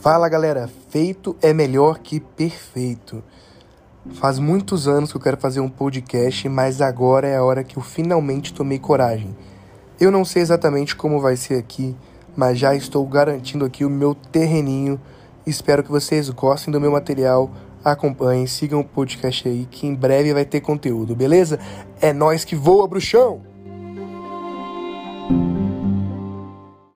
Fala galera, feito é melhor que perfeito. Faz muitos anos que eu quero fazer um podcast, mas agora é a hora que eu finalmente tomei coragem. Eu não sei exatamente como vai ser aqui, mas já estou garantindo aqui o meu terreninho. Espero que vocês gostem do meu material. Acompanhem, sigam o podcast aí que em breve vai ter conteúdo, beleza? É nós que voa, bruxão!